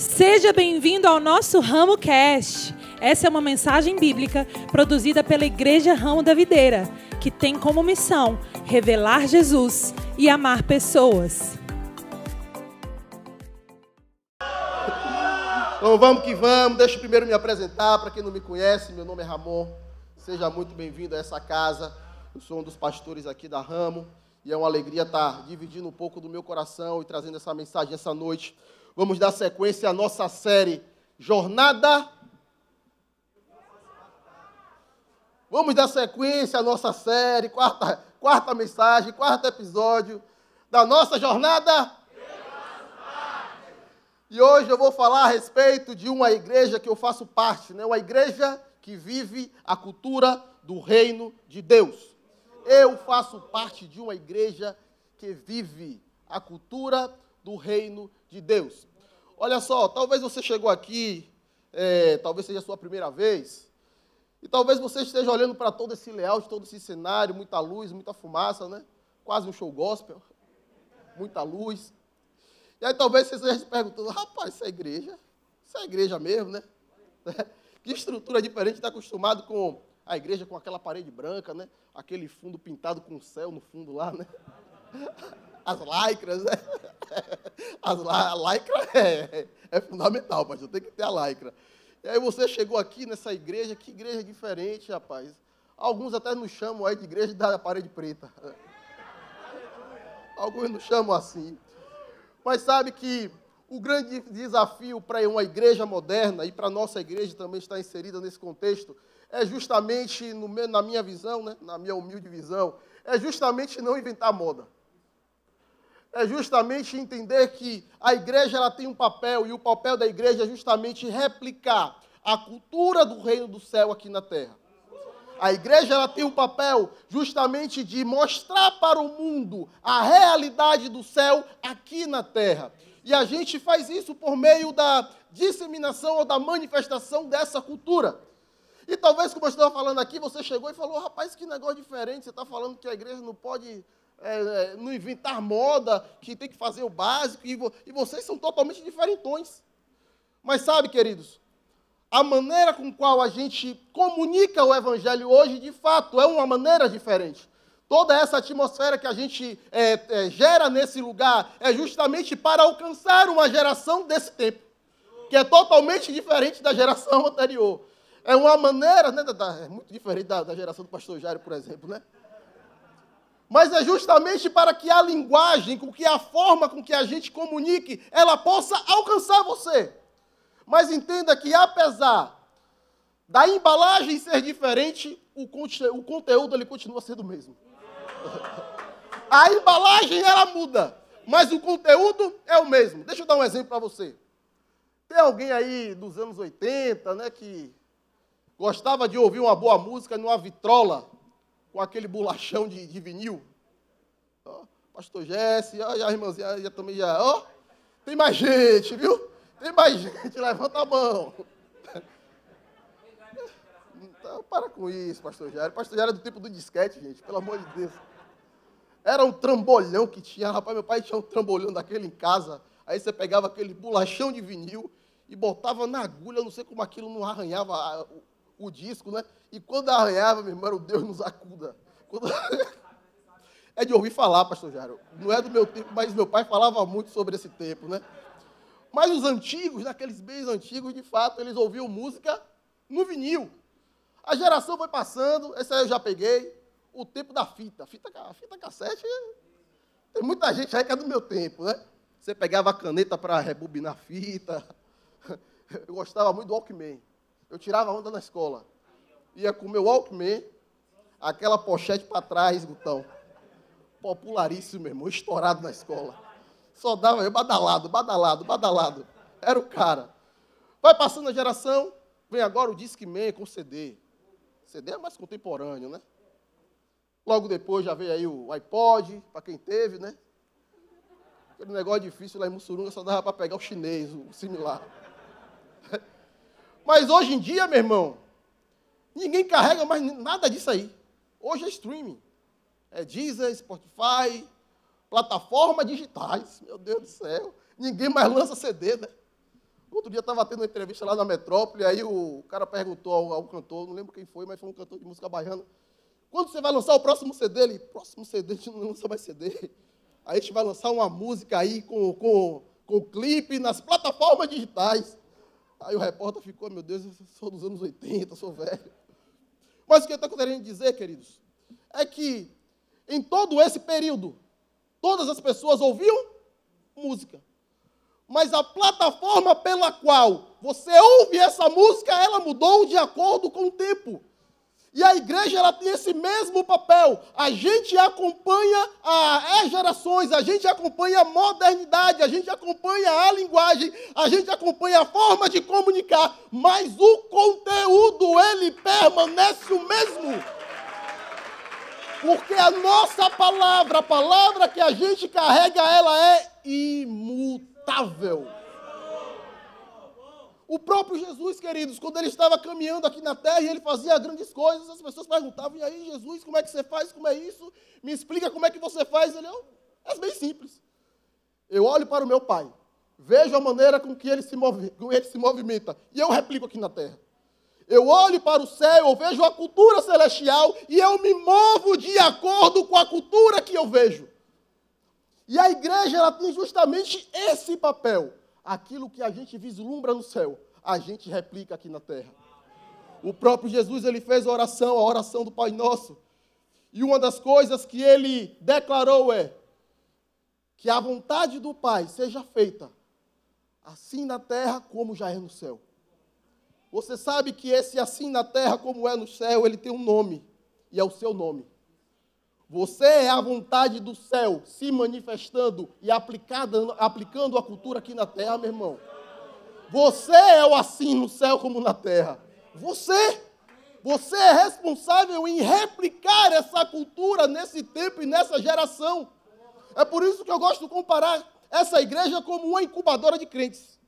Seja bem-vindo ao nosso Ramo Cast. Essa é uma mensagem bíblica produzida pela Igreja Ramo da Videira, que tem como missão revelar Jesus e amar pessoas. Então vamos que vamos. Deixa eu primeiro me apresentar. Para quem não me conhece, meu nome é Ramon. Seja muito bem-vindo a essa casa. Eu sou um dos pastores aqui da Ramo. E é uma alegria estar dividindo um pouco do meu coração e trazendo essa mensagem essa noite. Vamos dar sequência à nossa série Jornada. Vamos dar sequência à nossa série, quarta, quarta mensagem, quarto episódio da nossa jornada. E hoje eu vou falar a respeito de uma igreja que eu faço parte, né? uma igreja que vive a cultura do reino de Deus. Eu faço parte de uma igreja que vive a cultura do reino de Deus. Olha só, talvez você chegou aqui, é, talvez seja a sua primeira vez, e talvez você esteja olhando para todo esse layout, todo esse cenário, muita luz, muita fumaça, né? Quase um show gospel, muita luz. E aí talvez você esteja se perguntando, rapaz, isso é igreja? Isso é igreja mesmo, né? Que estrutura diferente, está acostumado com a igreja com aquela parede branca, né? Aquele fundo pintado com o céu no fundo lá, né? As lycras, né? As, a lycra é, é fundamental, pastor, tem que ter a lycra. E aí você chegou aqui nessa igreja, que igreja diferente, rapaz. Alguns até nos chamam aí de igreja da parede preta. Alguns nos chamam assim. Mas sabe que o grande desafio para uma igreja moderna, e para a nossa igreja também está inserida nesse contexto, é justamente, no, na minha visão, né, na minha humilde visão, é justamente não inventar moda. É justamente entender que a igreja ela tem um papel, e o papel da igreja é justamente replicar a cultura do reino do céu aqui na terra. A igreja ela tem um papel justamente de mostrar para o mundo a realidade do céu aqui na terra. E a gente faz isso por meio da disseminação ou da manifestação dessa cultura. E talvez, como eu estava falando aqui, você chegou e falou: rapaz, que negócio diferente, você está falando que a igreja não pode é, é, não inventar moda, que tem que fazer o básico, e, vo e vocês são totalmente diferentões. Mas sabe, queridos, a maneira com qual a gente comunica o Evangelho hoje, de fato, é uma maneira diferente. Toda essa atmosfera que a gente é, é, gera nesse lugar é justamente para alcançar uma geração desse tempo, que é totalmente diferente da geração anterior. É uma maneira, né, da, é muito diferente da, da geração do pastor Jairo, por exemplo, né? Mas é justamente para que a linguagem, com que a forma com que a gente comunique, ela possa alcançar você. Mas entenda que, apesar da embalagem ser diferente, o, conte o conteúdo ele continua sendo o mesmo. A embalagem ela muda, mas o conteúdo é o mesmo. Deixa eu dar um exemplo para você. Tem alguém aí dos anos 80, né, que gostava de ouvir uma boa música numa vitrola com aquele bolachão de, de vinil? Oh, Pastor Jesse, já a irmãzinha já também já, ó. Tem mais gente, viu? Tem mais gente, levanta a mão. Então, para com isso, pastor Jair. Pastor Jair era do tipo do disquete, gente, pelo amor de Deus. Era um trambolhão que tinha. Rapaz, meu pai tinha um trambolhão daquele em casa. Aí você pegava aquele bolachão de vinil e botava na agulha, não sei como aquilo não arranhava o, disco, né? E quando arranhava, meu irmão, o Deus nos acuda. Quando... É de ouvir falar, pastor Jairo. Não é do meu tempo, mas meu pai falava muito sobre esse tempo, né? Mas os antigos, naqueles bens antigos, de fato, eles ouviam música no vinil. A geração foi passando, esse aí eu já peguei. O tempo da fita. Fita, fita cassete, tem muita gente aí que é do meu tempo, né? Você pegava a caneta para rebobinar fita. Eu gostava muito do Walkman. Eu tirava onda na escola. Ia com meu Walkman, aquela pochete para trás, botão. Popularíssimo, meu irmão, estourado na escola. Só dava eu badalado, badalado, badalado. Era o cara. Vai passando a geração, vem agora o Discman com CD. CD é mais contemporâneo, né? Logo depois já veio aí o iPod, para quem teve, né? Aquele negócio difícil lá em Mussurunga só dava para pegar o chinês, o similar. Mas hoje em dia, meu irmão, ninguém carrega mais nada disso aí. Hoje é streaming. É Deezer, Spotify, plataformas digitais. Meu Deus do céu. Ninguém mais lança CD, né? Outro dia estava tendo uma entrevista lá na Metrópole, aí o cara perguntou ao, ao, cantor, não lembro quem foi, mas foi um cantor de música baiana. Quando você vai lançar o próximo CD? Ele, próximo CD, a gente não lança mais CD. Aí a gente vai lançar uma música aí com, com, com clipe nas plataformas digitais. Aí o repórter ficou, meu Deus, eu sou dos anos 80, sou velho. Mas o que eu estou querendo dizer, queridos, é que em todo esse período, todas as pessoas ouviam música. Mas a plataforma pela qual você ouve essa música, ela mudou de acordo com o tempo. E a igreja ela tem esse mesmo papel. A gente acompanha as gerações, a gente acompanha a modernidade, a gente acompanha a linguagem, a gente acompanha a forma de comunicar, mas o conteúdo ele permanece o mesmo. Porque a nossa palavra, a palavra que a gente carrega, ela é imutável. O próprio Jesus, queridos, quando ele estava caminhando aqui na terra e ele fazia grandes coisas, as pessoas perguntavam: e aí, Jesus, como é que você faz? Como é isso? Me explica como é que você faz. Ele, oh, é bem simples. Eu olho para o meu pai, vejo a maneira com que ele se, move, com ele se movimenta, e eu replico aqui na terra. Eu olho para o céu, eu vejo a cultura celestial e eu me movo de acordo com a cultura que eu vejo. E a igreja ela tem justamente esse papel aquilo que a gente vislumbra no céu, a gente replica aqui na terra. O próprio Jesus, ele fez a oração, a oração do Pai Nosso. E uma das coisas que ele declarou é que a vontade do Pai seja feita assim na terra como já é no céu. Você sabe que esse assim na terra como é no céu, ele tem um nome, e é o seu nome. Você é a vontade do céu se manifestando e aplicada, aplicando a cultura aqui na terra, meu irmão. Você é o assim no céu como na terra. Você. Você é responsável em replicar essa cultura nesse tempo e nessa geração. É por isso que eu gosto de comparar essa igreja como uma incubadora de crentes.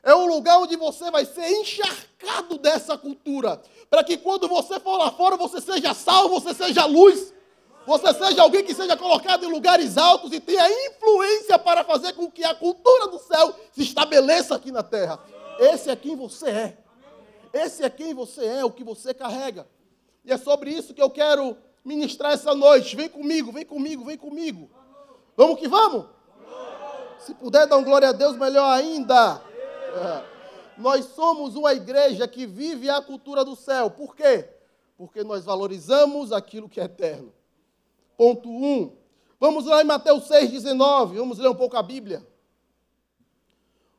É um lugar onde você vai ser encharcado dessa cultura. Para que quando você for lá fora, você seja salvo, você seja luz. Você seja alguém que seja colocado em lugares altos e tenha influência para fazer com que a cultura do céu se estabeleça aqui na terra. Esse é quem você é. Esse é quem você é, o que você carrega. E é sobre isso que eu quero ministrar essa noite. Vem comigo, vem comigo, vem comigo. Vamos que vamos? Se puder dar um glória a Deus, melhor ainda. É. Nós somos uma igreja que vive a cultura do céu. Por quê? Porque nós valorizamos aquilo que é eterno. Ponto 1. Vamos lá em Mateus 6, 19. Vamos ler um pouco a Bíblia.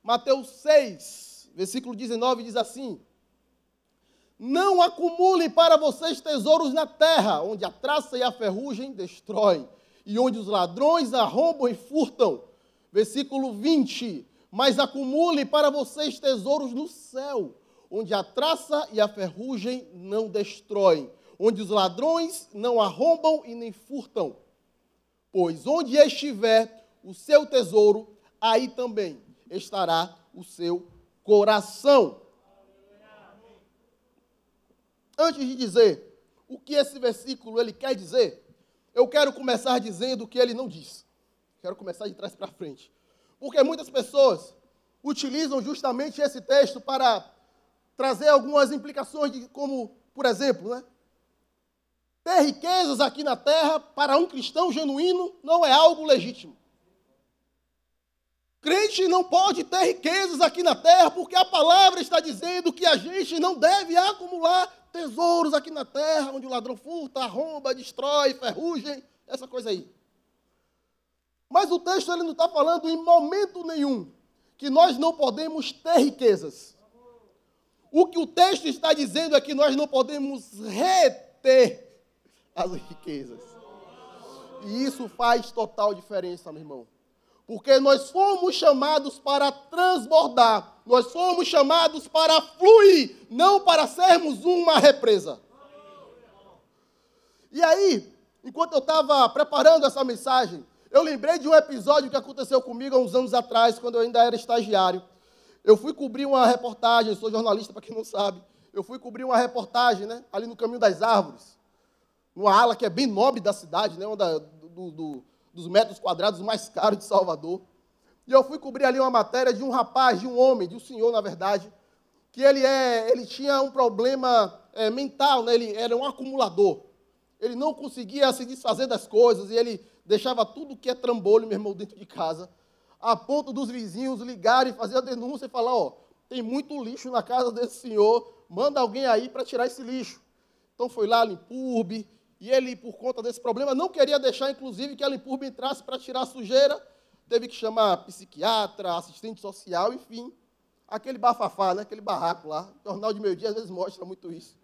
Mateus 6, versículo 19 diz assim: Não acumulem para vocês tesouros na terra, onde a traça e a ferrugem destroem, e onde os ladrões arrombam e furtam. Versículo 20: Mas acumulem para vocês tesouros no céu, onde a traça e a ferrugem não destroem, onde os ladrões não arrombam e nem furtam. Pois onde estiver o seu tesouro, aí também estará o seu coração. Antes de dizer o que esse versículo ele quer dizer, eu quero começar dizendo o que ele não diz. Quero começar de trás para frente. Porque muitas pessoas utilizam justamente esse texto para trazer algumas implicações de como, por exemplo, né? Ter riquezas aqui na terra, para um cristão genuíno, não é algo legítimo. Crente não pode ter riquezas aqui na terra, porque a palavra está dizendo que a gente não deve acumular tesouros aqui na terra, onde o ladrão furta, arromba, destrói, ferrugem, essa coisa aí. Mas o texto ele não está falando em momento nenhum que nós não podemos ter riquezas. O que o texto está dizendo é que nós não podemos reter as riquezas. E isso faz total diferença, meu irmão. Porque nós fomos chamados para transbordar, nós fomos chamados para fluir, não para sermos uma represa. E aí, enquanto eu estava preparando essa mensagem, eu lembrei de um episódio que aconteceu comigo há uns anos atrás, quando eu ainda era estagiário. Eu fui cobrir uma reportagem, sou jornalista para quem não sabe. Eu fui cobrir uma reportagem, né, ali no Caminho das Árvores numa ala que é bem nobre da cidade, né, uma da, do, do, dos metros quadrados mais caros de Salvador. E eu fui cobrir ali uma matéria de um rapaz, de um homem, de um senhor, na verdade, que ele, é, ele tinha um problema é, mental, né? ele era um acumulador. Ele não conseguia se desfazer das coisas e ele deixava tudo que é trambolho, meu irmão, dentro de casa, a ponto dos vizinhos ligarem fazer a denúncia e falar, ó, tem muito lixo na casa desse senhor, manda alguém aí para tirar esse lixo. Então foi lá a Limpurbe, e ele, por conta desse problema, não queria deixar, inclusive, que a Limpurbe entrasse para tirar a sujeira, teve que chamar psiquiatra, assistente social, enfim, aquele bafafá, né? aquele barraco lá. O Jornal de Meio Dia às vezes mostra muito isso.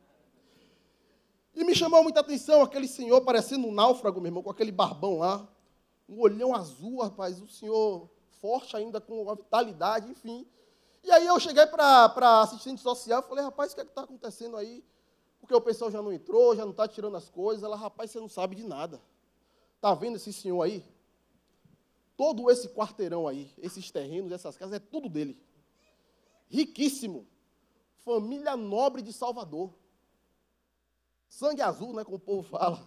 E me chamou muita atenção aquele senhor parecendo um náufrago, meu irmão, com aquele barbão lá, um olhão azul, rapaz, o senhor forte ainda, com a vitalidade, enfim. E aí eu cheguei para assistente social e falei, rapaz, o que é está acontecendo aí? Porque o pessoal já não entrou, já não está tirando as coisas. Ela, rapaz, você não sabe de nada. Está vendo esse senhor aí? Todo esse quarteirão aí, esses terrenos, essas casas, é tudo dele. Riquíssimo. Família nobre de Salvador. Sangue azul, né, como o povo fala.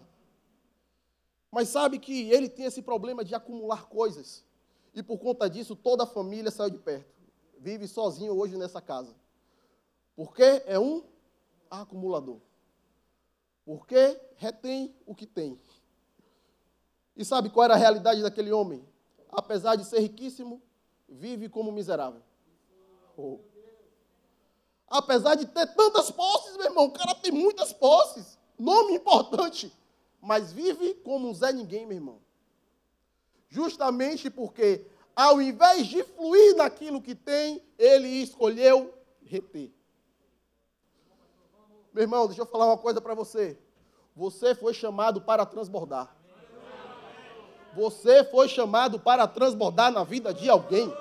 Mas sabe que ele tem esse problema de acumular coisas. E por conta disso, toda a família saiu de perto. Vive sozinho hoje nessa casa. Porque é um acumulador. Porque retém o que tem. E sabe qual era a realidade daquele homem? Apesar de ser riquíssimo, vive como miserável. Oh. Apesar de ter tantas posses, meu irmão, o cara tem muitas posses, nome importante, mas vive como um Zé Ninguém, meu irmão. Justamente porque, ao invés de fluir naquilo que tem, ele escolheu reter. Meu irmão, deixa eu falar uma coisa para você. Você foi chamado para transbordar. Você foi chamado para transbordar na vida de alguém.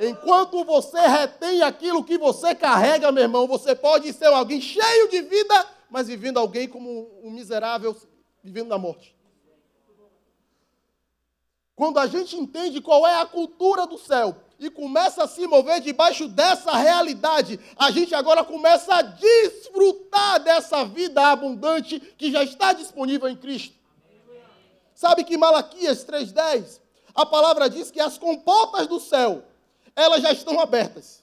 Enquanto você retém aquilo que você carrega, meu irmão, você pode ser alguém cheio de vida, mas vivendo alguém como um miserável vivendo na morte. Quando a gente entende qual é a cultura do céu e começa a se mover debaixo dessa realidade, a gente agora começa a desfrutar dessa vida abundante que já está disponível em Cristo. Sabe que Malaquias 3:10, a palavra diz que as comportas do céu elas já estão abertas.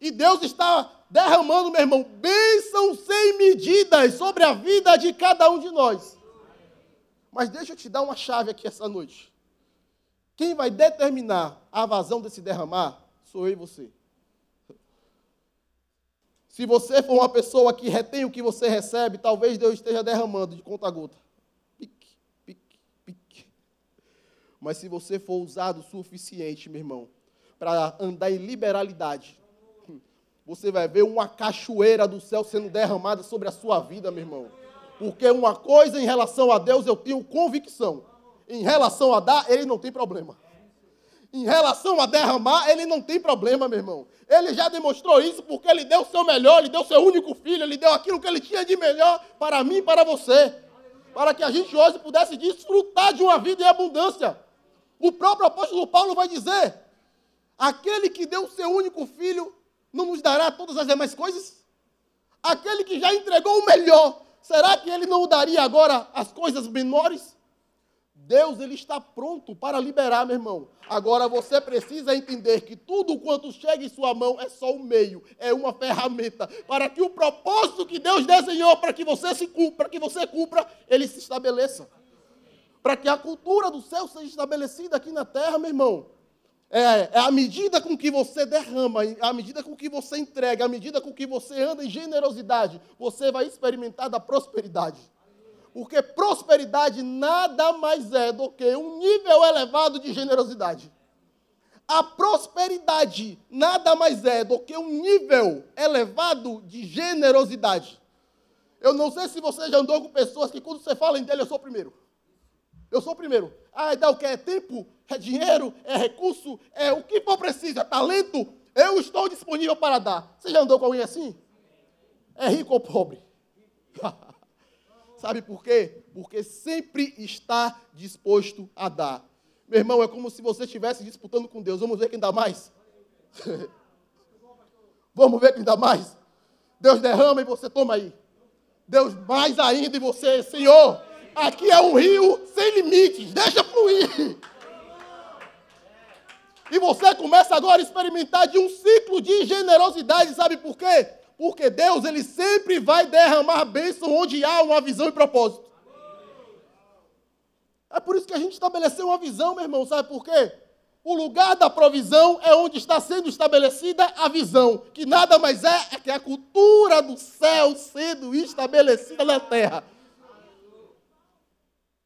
E Deus está derramando, meu irmão, bênçãos sem medidas sobre a vida de cada um de nós. Mas deixa eu te dar uma chave aqui essa noite. Quem vai determinar a vazão desse derramar sou eu e você. Se você for uma pessoa que retém o que você recebe, talvez Deus esteja derramando de conta a gota. Pique, pique, pique. Mas se você for usado o suficiente, meu irmão, para andar em liberalidade, você vai ver uma cachoeira do céu sendo derramada sobre a sua vida, meu irmão. Porque uma coisa em relação a Deus eu tenho convicção. Em relação a dar, ele não tem problema. Em relação a derramar, ele não tem problema, meu irmão. Ele já demonstrou isso porque ele deu o seu melhor, ele deu o seu único filho, ele deu aquilo que ele tinha de melhor para mim e para você. Para que a gente hoje pudesse desfrutar de uma vida em abundância. O próprio apóstolo Paulo vai dizer: Aquele que deu o seu único filho não nos dará todas as demais coisas? Aquele que já entregou o melhor, será que ele não daria agora as coisas menores? Deus ele está pronto para liberar, meu irmão. Agora você precisa entender que tudo quanto chega em sua mão é só um meio, é uma ferramenta para que o propósito que Deus desenhou para que você se cumpra, que você cumpra, ele se estabeleça. Para que a cultura do céu seja estabelecida aqui na terra, meu irmão. É, é a medida com que você derrama, a medida com que você entrega, a medida com que você anda em generosidade, você vai experimentar da prosperidade. Porque prosperidade nada mais é do que um nível elevado de generosidade. A prosperidade nada mais é do que um nível elevado de generosidade. Eu não sei se você já andou com pessoas que quando você fala em dele, eu sou o primeiro. Eu sou o primeiro. Ah, dá o que? É tempo? É dinheiro? É recurso? É o que for preciso? É talento? Eu estou disponível para dar. Você já andou com alguém assim? É rico ou pobre? Sabe por quê? Porque sempre está disposto a dar. Meu irmão, é como se você estivesse disputando com Deus. Vamos ver quem dá mais? Vamos ver quem dá mais? Deus derrama e você toma aí. Deus mais ainda e você, Senhor, Aqui é um rio sem limites, deixa fluir. E você começa agora a experimentar de um ciclo de generosidade, sabe por quê? Porque Deus, ele sempre vai derramar bênção onde há uma visão e propósito. É por isso que a gente estabeleceu uma visão, meu irmão, sabe por quê? O lugar da provisão é onde está sendo estabelecida a visão, que nada mais é, é que a cultura do céu sendo estabelecida na terra.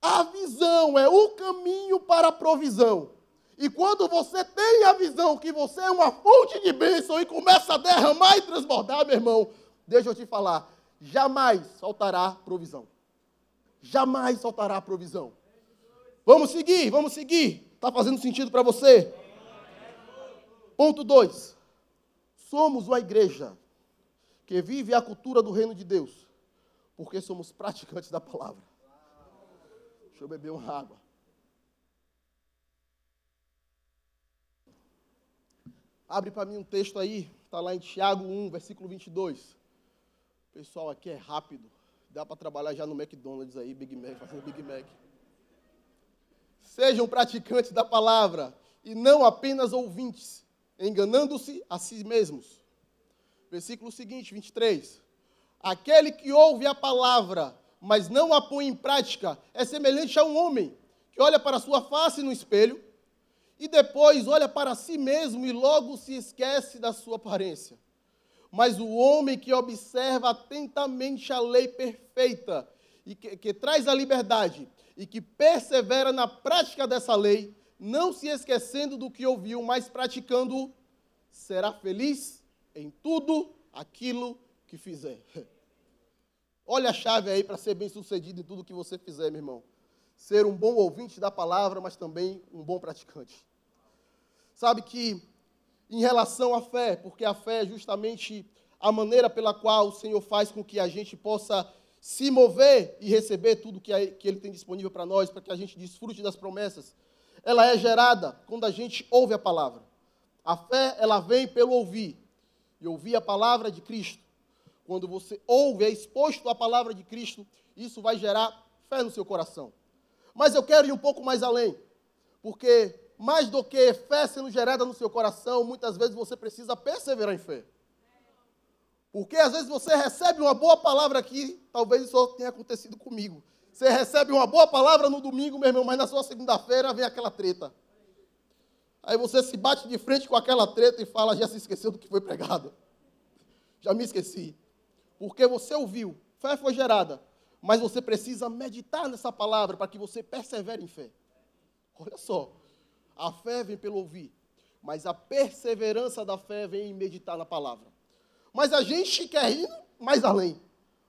A visão é o caminho para a provisão. E quando você tem a visão que você é uma fonte de bênção e começa a derramar e transbordar, meu irmão, deixa eu te falar, jamais faltará provisão. Jamais faltará provisão. Vamos seguir, vamos seguir. Está fazendo sentido para você? Ponto 2. Somos uma igreja que vive a cultura do reino de Deus, porque somos praticantes da palavra. Deixa eu beber uma água. Abre para mim um texto aí, está lá em Tiago 1, versículo 22. O pessoal aqui é rápido. Dá para trabalhar já no McDonald's aí, Big Mac, fazendo Big Mac. Sejam praticantes da palavra e não apenas ouvintes, enganando-se a si mesmos. Versículo seguinte, 23. Aquele que ouve a palavra, mas não a põe em prática, é semelhante a um homem que olha para sua face no espelho e depois olha para si mesmo e logo se esquece da sua aparência. Mas o homem que observa atentamente a lei perfeita e que, que traz a liberdade e que persevera na prática dessa lei, não se esquecendo do que ouviu, mas praticando, será feliz em tudo aquilo que fizer. Olha a chave aí para ser bem sucedido em tudo que você fizer, meu irmão. Ser um bom ouvinte da palavra, mas também um bom praticante. Sabe que, em relação à fé, porque a fé é justamente a maneira pela qual o Senhor faz com que a gente possa se mover e receber tudo que, Ele tem disponível para nós, para que a gente desfrute das promessas, ela é gerada quando a gente ouve a palavra. A fé, ela vem pelo ouvir. E ouvir a palavra de Cristo. Quando você ouve, é exposto à palavra de Cristo, isso vai gerar fé no seu coração. Mas eu quero ir um pouco mais além, porque mais do que fé sendo gerada no seu coração, muitas vezes você precisa perseverar em fé. Porque às vezes você recebe uma boa palavra aqui, talvez isso tenha acontecido comigo. Você recebe uma boa palavra no domingo, meu irmão, mas na sua segunda-feira vem aquela treta. Aí você se bate de frente com aquela treta e fala: já se esqueceu do que foi pregado. Já me esqueci. Porque você ouviu, fé foi gerada, mas você precisa meditar nessa palavra para que você persevere em fé. Olha só, a fé vem pelo ouvir, mas a perseverança da fé vem em meditar na palavra. Mas a gente quer ir mais além.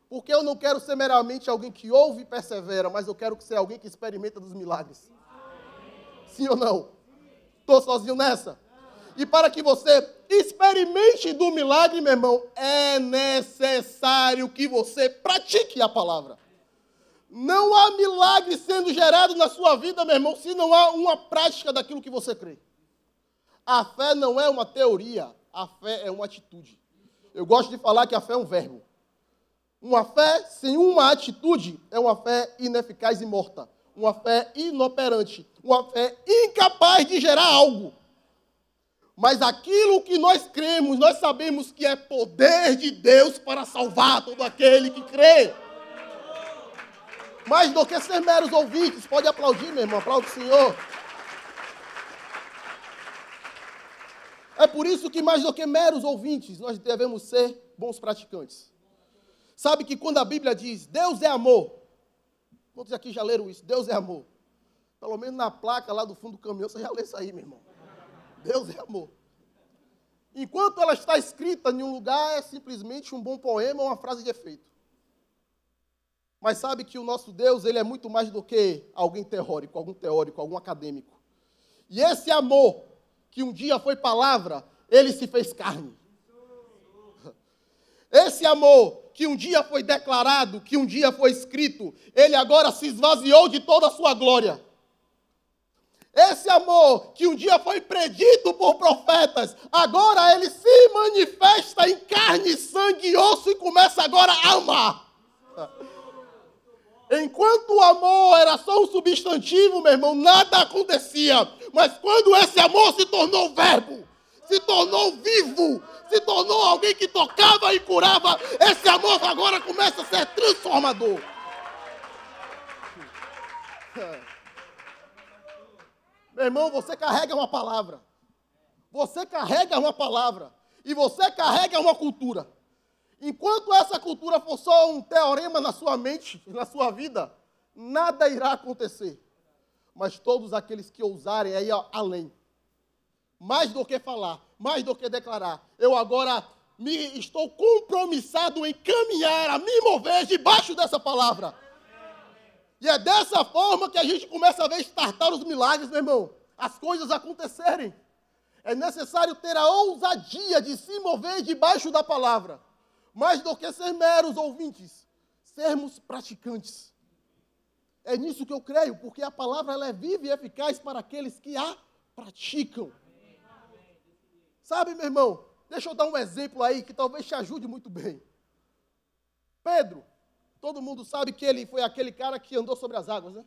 Porque eu não quero ser meramente alguém que ouve e persevera, mas eu quero ser alguém que experimenta dos milagres. Sim ou não? Estou sozinho nessa? E para que você experimente do milagre, meu irmão, é necessário que você pratique a palavra. Não há milagre sendo gerado na sua vida, meu irmão, se não há uma prática daquilo que você crê. A fé não é uma teoria, a fé é uma atitude. Eu gosto de falar que a fé é um verbo. Uma fé sem uma atitude é uma fé ineficaz e morta. Uma fé inoperante. Uma fé incapaz de gerar algo. Mas aquilo que nós cremos, nós sabemos que é poder de Deus para salvar todo aquele que crê. Mais do que ser meros ouvintes. Pode aplaudir, meu irmão. Aplaude o Senhor. É por isso que, mais do que meros ouvintes, nós devemos ser bons praticantes. Sabe que quando a Bíblia diz Deus é amor, quantos aqui já leram isso? Deus é amor. Pelo menos na placa lá do fundo do caminhão você já lê isso aí, meu irmão. Deus é amor. Enquanto ela está escrita em um lugar, é simplesmente um bom poema ou uma frase de efeito. Mas sabe que o nosso Deus, ele é muito mais do que alguém teórico, algum teórico, algum acadêmico. E esse amor, que um dia foi palavra, ele se fez carne. Esse amor que um dia foi declarado, que um dia foi escrito, ele agora se esvaziou de toda a sua glória. Esse amor que um dia foi predito por profetas, agora ele se manifesta em carne, sangue e osso e começa agora a amar. Enquanto o amor era só um substantivo, meu irmão, nada acontecia. Mas quando esse amor se tornou verbo, se tornou vivo, se tornou alguém que tocava e curava, esse amor agora começa a ser transformador. Meu irmão, você carrega uma palavra. Você carrega uma palavra. E você carrega uma cultura. Enquanto essa cultura for só um teorema na sua mente, na sua vida, nada irá acontecer. Mas todos aqueles que ousarem ir além, mais do que falar, mais do que declarar, eu agora me estou compromissado em caminhar, a me mover debaixo dessa palavra. E é dessa forma que a gente começa a ver estartar os milagres, meu irmão. As coisas acontecerem. É necessário ter a ousadia de se mover debaixo da palavra. Mais do que ser meros ouvintes, sermos praticantes. É nisso que eu creio, porque a palavra ela é viva e eficaz para aqueles que a praticam. Sabe, meu irmão, deixa eu dar um exemplo aí que talvez te ajude muito bem. Pedro, todo mundo sabe que ele foi aquele cara que andou sobre as águas, né?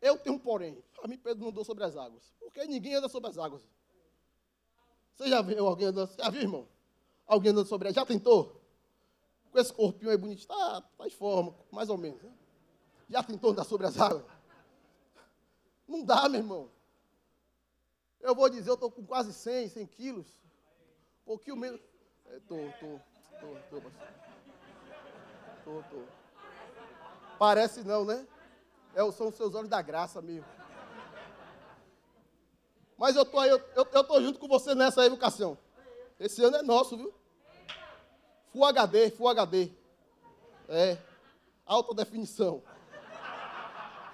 Eu tenho um porém. Para mim, Pedro não andou sobre as águas. Porque ninguém anda sobre as águas. Você já viu alguém andando? Já viu, irmão? Alguém andando sobre águas? Já tentou? Com esse corpinho aí bonito. Tá em forma, mais ou menos. Né? Já tentou andar sobre as águas? Não dá, meu irmão. Eu vou dizer, eu estou com quase 100, 100 quilos. Um pouquinho menos. Estou, estou, estou, estou, Estou. Parece não, né? É, são os seus olhos da graça mesmo. Mas eu estou aí, eu, tô junto com você nessa educação. Esse ano é nosso, viu? Full HD, Full HD. É. Alta definição.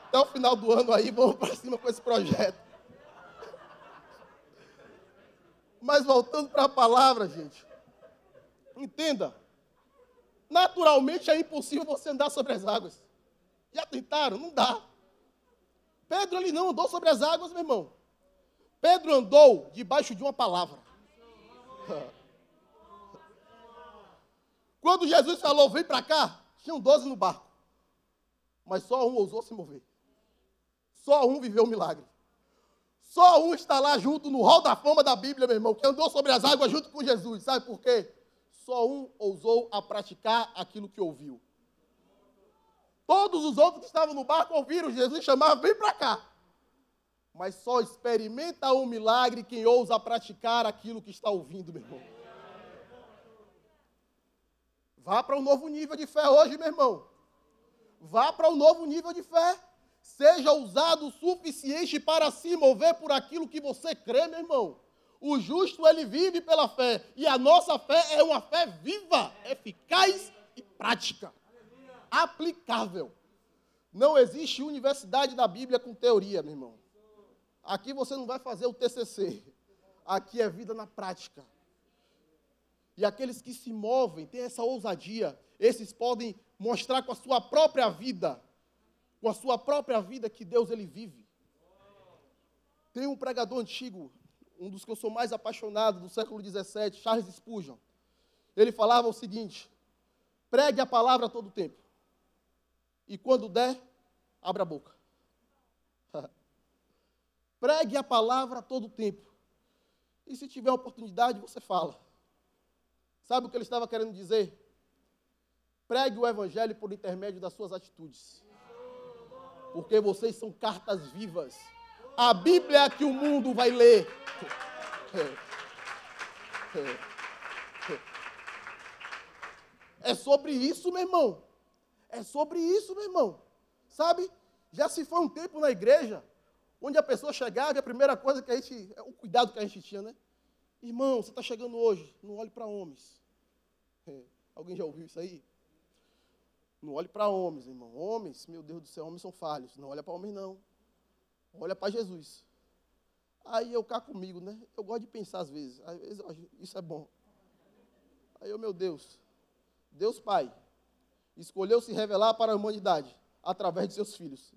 Até o final do ano aí, vamos para cima com esse projeto. Mas voltando para a palavra, gente. Entenda. Naturalmente é impossível você andar sobre as águas. Já tentaram? Não dá. Pedro ele não andou sobre as águas, meu irmão. Pedro andou debaixo de uma palavra. Quando Jesus falou, vem para cá, tinham 12 no barco. Mas só um ousou se mover. Só um viveu o milagre. Só um está lá junto no hall da fama da Bíblia, meu irmão, que andou sobre as águas junto com Jesus. Sabe por quê? Só um ousou a praticar aquilo que ouviu. Todos os outros que estavam no barco ouviram Jesus chamar, vem para cá. Mas só experimenta um milagre quem ousa praticar aquilo que está ouvindo, meu irmão. Vá para um novo nível de fé hoje, meu irmão. Vá para um novo nível de fé. Seja ousado o suficiente para se mover por aquilo que você crê, meu irmão. O justo, ele vive pela fé. E a nossa fé é uma fé viva, eficaz e prática aplicável. Não existe universidade da Bíblia com teoria, meu irmão. Aqui você não vai fazer o TCC. Aqui é vida na prática. E aqueles que se movem, têm essa ousadia, esses podem mostrar com a sua própria vida, com a sua própria vida que Deus ele vive. Tem um pregador antigo, um dos que eu sou mais apaixonado do século XVII, Charles Spurgeon. Ele falava o seguinte: pregue a palavra todo o tempo. E quando der, abra a boca. Pregue a palavra todo tempo. E se tiver oportunidade, você fala. Sabe o que ele estava querendo dizer? Pregue o evangelho por intermédio das suas atitudes. Porque vocês são cartas vivas. A Bíblia é que o mundo vai ler. É sobre isso, meu irmão. É sobre isso, meu irmão. Sabe? Já se foi um tempo na igreja onde a pessoa chegava e a primeira coisa que a gente. É o cuidado que a gente tinha, né? Irmão, você está chegando hoje, não olhe para homens. É, alguém já ouviu isso aí? Não olhe para homens, irmão. Homens, meu Deus do céu, homens são falhos. Não olha para homens, não. Olha para Jesus. Aí eu cá comigo, né? Eu gosto de pensar às vezes. Às vezes isso é bom. Aí eu, meu Deus, Deus Pai, escolheu se revelar para a humanidade através de seus filhos.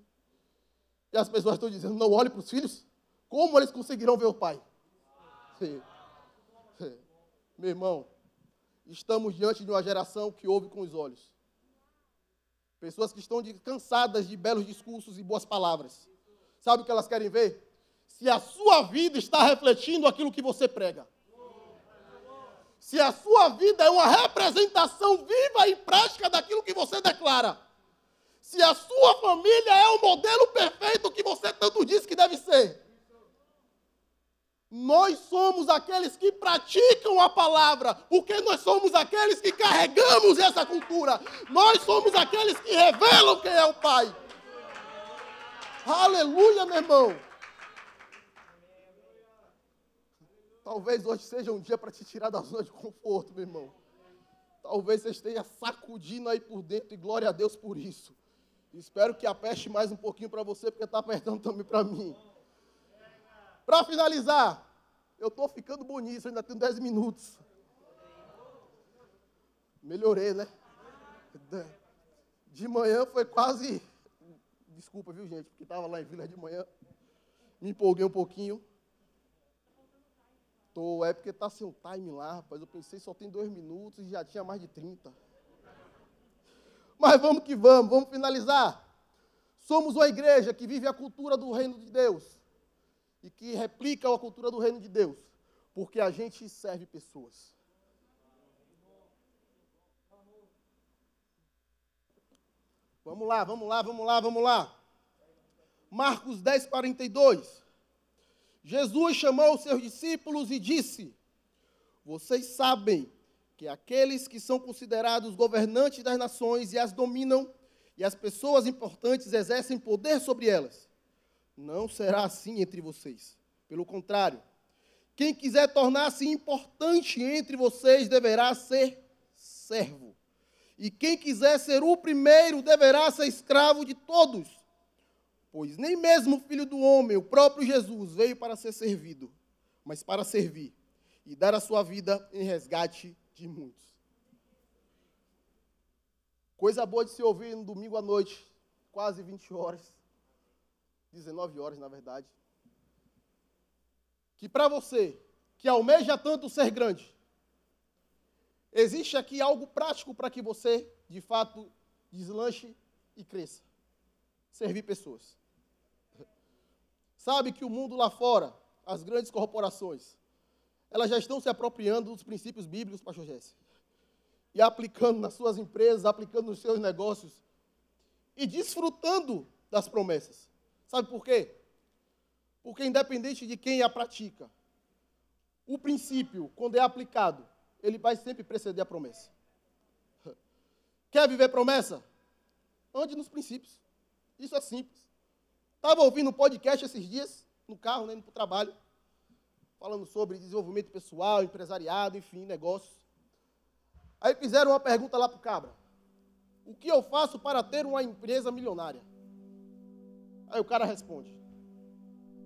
E as pessoas estão dizendo: não olhe para os filhos? Como eles conseguirão ver o Pai? Meu irmão, estamos diante de uma geração que ouve com os olhos. Pessoas que estão de, cansadas de belos discursos e boas palavras. Sabe o que elas querem ver? se a sua vida está refletindo aquilo que você prega. Se a sua vida é uma representação viva e prática daquilo que você declara. Se a sua família é o modelo perfeito que você tanto diz que deve ser. Nós somos aqueles que praticam a palavra, porque nós somos aqueles que carregamos essa cultura. Nós somos aqueles que revelam quem é o Pai. Aleluia, meu irmão. Talvez hoje seja um dia para te tirar da zona de conforto, meu irmão. Talvez você esteja sacudindo aí por dentro e glória a Deus por isso. Espero que apeste mais um pouquinho para você, porque está apertando também para mim. Para finalizar, eu estou ficando bonito, ainda tenho 10 minutos. Melhorei, né? De manhã foi quase. Desculpa, viu, gente? Porque estava lá em Vila de manhã. Me empolguei um pouquinho. Tô, é porque está sem o time lá, rapaz. Eu pensei só tem dois minutos e já tinha mais de 30. Mas vamos que vamos, vamos finalizar. Somos uma igreja que vive a cultura do reino de Deus e que replica a cultura do reino de Deus, porque a gente serve pessoas. Vamos lá, vamos lá, vamos lá, vamos lá. Marcos 10, 42. Jesus chamou os seus discípulos e disse: Vocês sabem que aqueles que são considerados governantes das nações e as dominam, e as pessoas importantes exercem poder sobre elas. Não será assim entre vocês. Pelo contrário, quem quiser tornar-se importante entre vocês deverá ser servo. E quem quiser ser o primeiro deverá ser escravo de todos. Pois nem mesmo o filho do homem, o próprio Jesus, veio para ser servido, mas para servir e dar a sua vida em resgate de muitos. Coisa boa de se ouvir no domingo à noite, quase 20 horas. 19 horas, na verdade. Que para você, que almeja tanto ser grande, existe aqui algo prático para que você, de fato, deslanche e cresça. Servir pessoas. Sabe que o mundo lá fora, as grandes corporações, elas já estão se apropriando dos princípios bíblicos, pastor Jesse. E aplicando nas suas empresas, aplicando nos seus negócios. E desfrutando das promessas. Sabe por quê? Porque independente de quem a pratica, o princípio, quando é aplicado, ele vai sempre preceder a promessa. Quer viver promessa? Ande nos princípios. Isso é simples. Estava ouvindo um podcast esses dias, no carro, né, indo para o trabalho, falando sobre desenvolvimento pessoal, empresariado, enfim, negócios. Aí fizeram uma pergunta lá para o cabra. O que eu faço para ter uma empresa milionária? Aí o cara responde: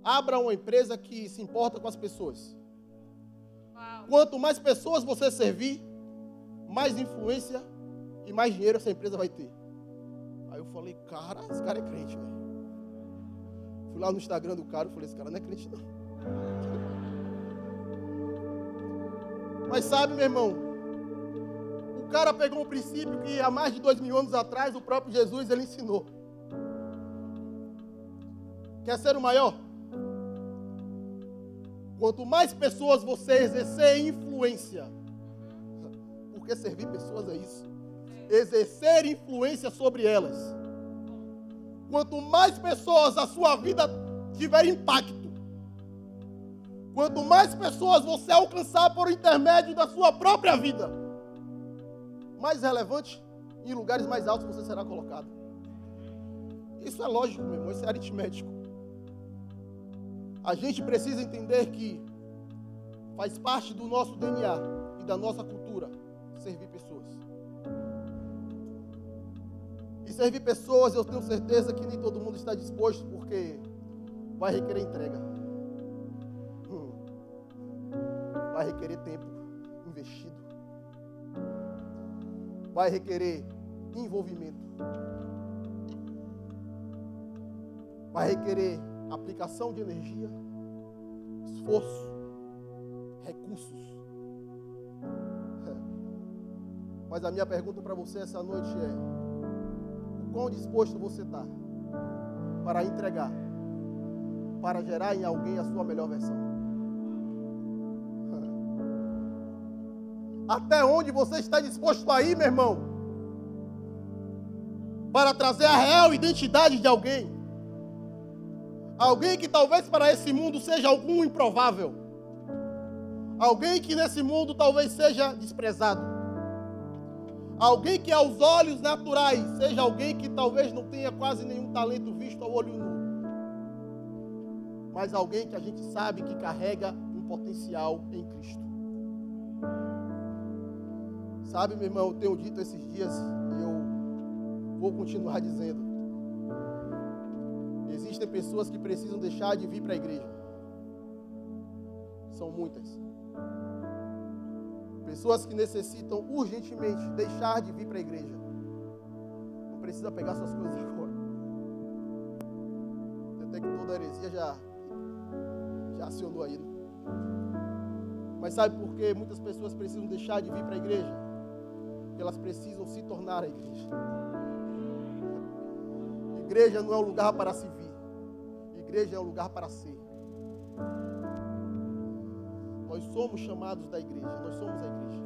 Abra uma empresa que se importa com as pessoas. Uau. Quanto mais pessoas você servir, mais influência e mais dinheiro essa empresa vai ter. Aí eu falei, cara, esse cara é crente, velho. Fui lá no Instagram do cara e falei, esse cara não é crente, não. Mas sabe, meu irmão, o cara pegou um princípio que há mais de dois mil anos atrás o próprio Jesus ele ensinou. Quer ser o maior? Quanto mais pessoas você exercer influência, porque servir pessoas é isso, exercer influência sobre elas. Quanto mais pessoas a sua vida tiver impacto, quanto mais pessoas você alcançar por intermédio da sua própria vida, mais relevante em lugares mais altos você será colocado. Isso é lógico, meu irmão, isso é aritmético. A gente precisa entender que faz parte do nosso DNA e da nossa cultura servir pessoas. E servir pessoas, eu tenho certeza que nem todo mundo está disposto, porque vai requerer entrega. Hum. Vai requerer tempo investido. Vai requerer envolvimento. Vai requerer aplicação de energia, esforço, recursos. Mas a minha pergunta para você essa noite é: o quão disposto você está para entregar para gerar em alguém a sua melhor versão. Até onde você está disposto a ir, meu irmão? Para trazer a real identidade de alguém. Alguém que talvez para esse mundo seja algum improvável. Alguém que nesse mundo talvez seja desprezado. Alguém que aos olhos naturais seja alguém que talvez não tenha quase nenhum talento visto ao olho nu. Mas alguém que a gente sabe que carrega um potencial em Cristo. Sabe, meu irmão, eu tenho dito esses dias e eu vou continuar dizendo. Existem pessoas que precisam deixar de vir para a igreja. São muitas. Pessoas que necessitam urgentemente deixar de vir para a igreja. Não precisa pegar suas coisas agora. Até que toda heresia já, já acionou aí. Né? Mas sabe por que muitas pessoas precisam deixar de vir para a igreja? Porque elas precisam se tornar a igreja. Igreja não é um lugar para se vir. Igreja é um lugar para ser. Nós somos chamados da igreja, nós somos a igreja.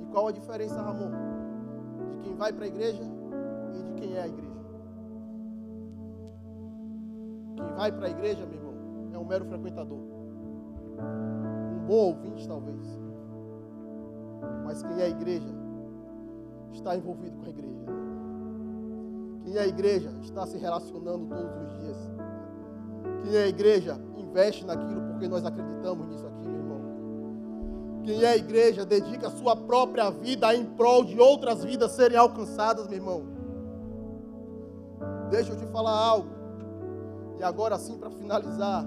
E qual a diferença, Ramon, de quem vai para a igreja e de quem é a igreja? Quem vai para a igreja, meu irmão, é um mero frequentador. Um bom ouvinte, talvez. Mas quem é a igreja está envolvido com a igreja. Quem é a igreja está se relacionando todos os dias. Quem é a igreja investe naquilo porque nós acreditamos nisso aqui, meu irmão. Quem é a igreja dedica a sua própria vida em prol de outras vidas serem alcançadas, meu irmão. Deixa eu te falar algo. E agora sim, para finalizar,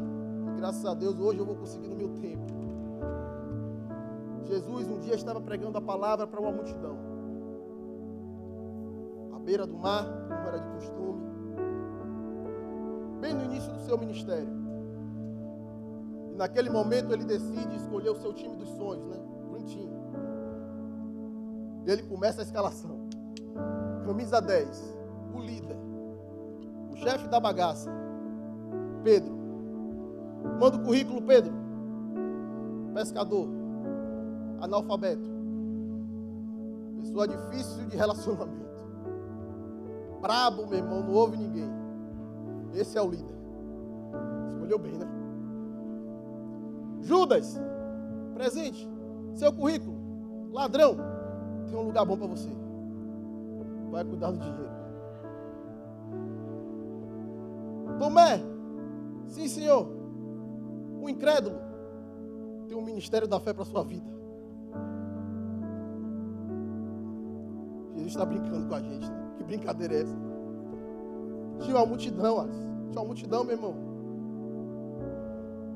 graças a Deus, hoje eu vou conseguir no meu tempo. Jesus um dia estava pregando a palavra para uma multidão. Beira do mar, como era de costume. Bem no início do seu ministério. E naquele momento ele decide escolher o seu time dos sonhos, né? Green Team. E ele começa a escalação. Camisa 10, o líder, o chefe da bagaça, Pedro. Manda o currículo, Pedro. Pescador, analfabeto, pessoa difícil de relacionamento. Brabo, meu irmão, não ouve ninguém. Esse é o líder. Escolheu bem, né? Judas, presente, seu currículo, ladrão, tem um lugar bom para você. Vai cuidar do dinheiro. Tomé, sim senhor, o incrédulo, tem um ministério da fé para sua vida. Jesus está brincando com a gente. Né? Que brincadeira é essa? Tinha uma multidão, Alisson. Tinha uma multidão, meu irmão.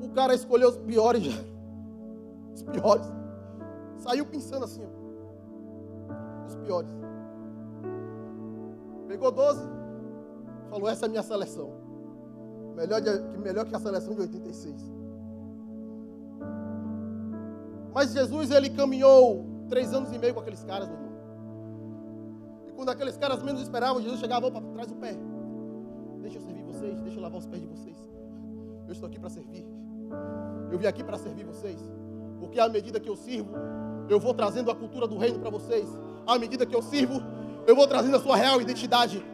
O cara escolheu os piores já. Os piores. Saiu pensando assim, ó. Os piores. Pegou 12. Falou, essa é a minha seleção. Melhor, de, melhor que a seleção de 86. Mas Jesus, ele caminhou três anos e meio com aqueles caras, meu irmão. Quando aqueles caras menos esperavam, Jesus chegava para trás do pé. Deixa eu servir vocês, deixa eu lavar os pés de vocês. Eu estou aqui para servir. Eu vim aqui para servir vocês. Porque à medida que eu sirvo, eu vou trazendo a cultura do reino para vocês. À medida que eu sirvo, eu vou trazendo a sua real identidade.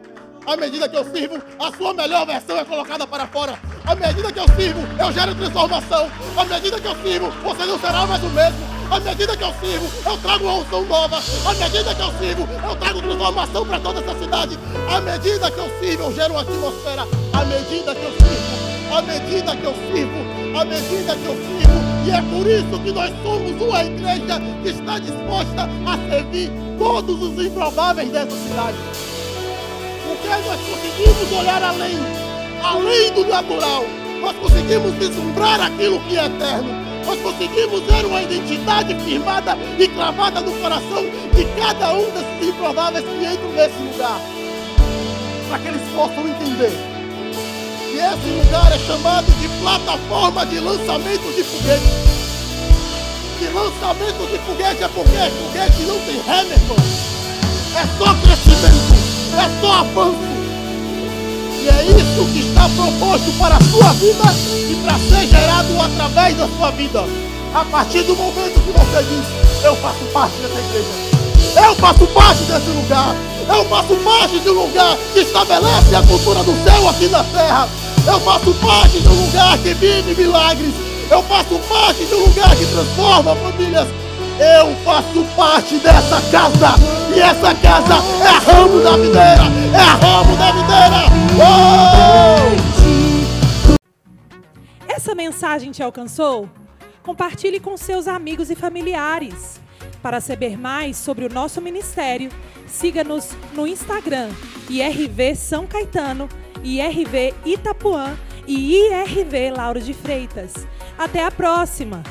À medida que eu sirvo, a sua melhor versão é colocada para fora. À medida que eu sirvo, eu gero transformação. À medida que eu sirvo, você não será mais o mesmo. À medida que eu sirvo, eu trago uma unção nova. À medida que eu sirvo, eu trago transformação para toda essa cidade. À medida que eu sirvo, eu gero uma atmosfera. À medida que eu sirvo, à medida que eu sirvo, à medida que eu sirvo. E é por isso que nós somos uma igreja que está disposta a servir todos os improváveis dessa cidade. Porque nós conseguimos olhar além, além do natural. Nós conseguimos vislumbrar aquilo que é eterno. Nós conseguimos ver uma identidade firmada e cravada no coração de cada um desses improváveis que entram nesse lugar. Para que eles possam entender que esse lugar é chamado de plataforma de lançamento de foguete. De lançamento de foguete é porque foguete não tem ré. É só crescimento, é só avanço. E é isso que está proposto para a sua vida e para ser gerado através da sua vida. A partir do momento que você diz, eu faço parte dessa igreja. Eu faço parte desse lugar. Eu faço parte de um lugar que estabelece a cultura do céu aqui na terra. Eu faço parte de um lugar que vive milagres. Eu faço parte de um lugar que transforma famílias. Eu faço parte dessa casa. E essa casa é ramo da videira. É ramo da videira. Oh! Essa mensagem te alcançou? Compartilhe com seus amigos e familiares. Para saber mais sobre o nosso ministério, siga-nos no Instagram, IRV São Caetano, IRV Itapuã e IRV Lauro de Freitas. Até a próxima!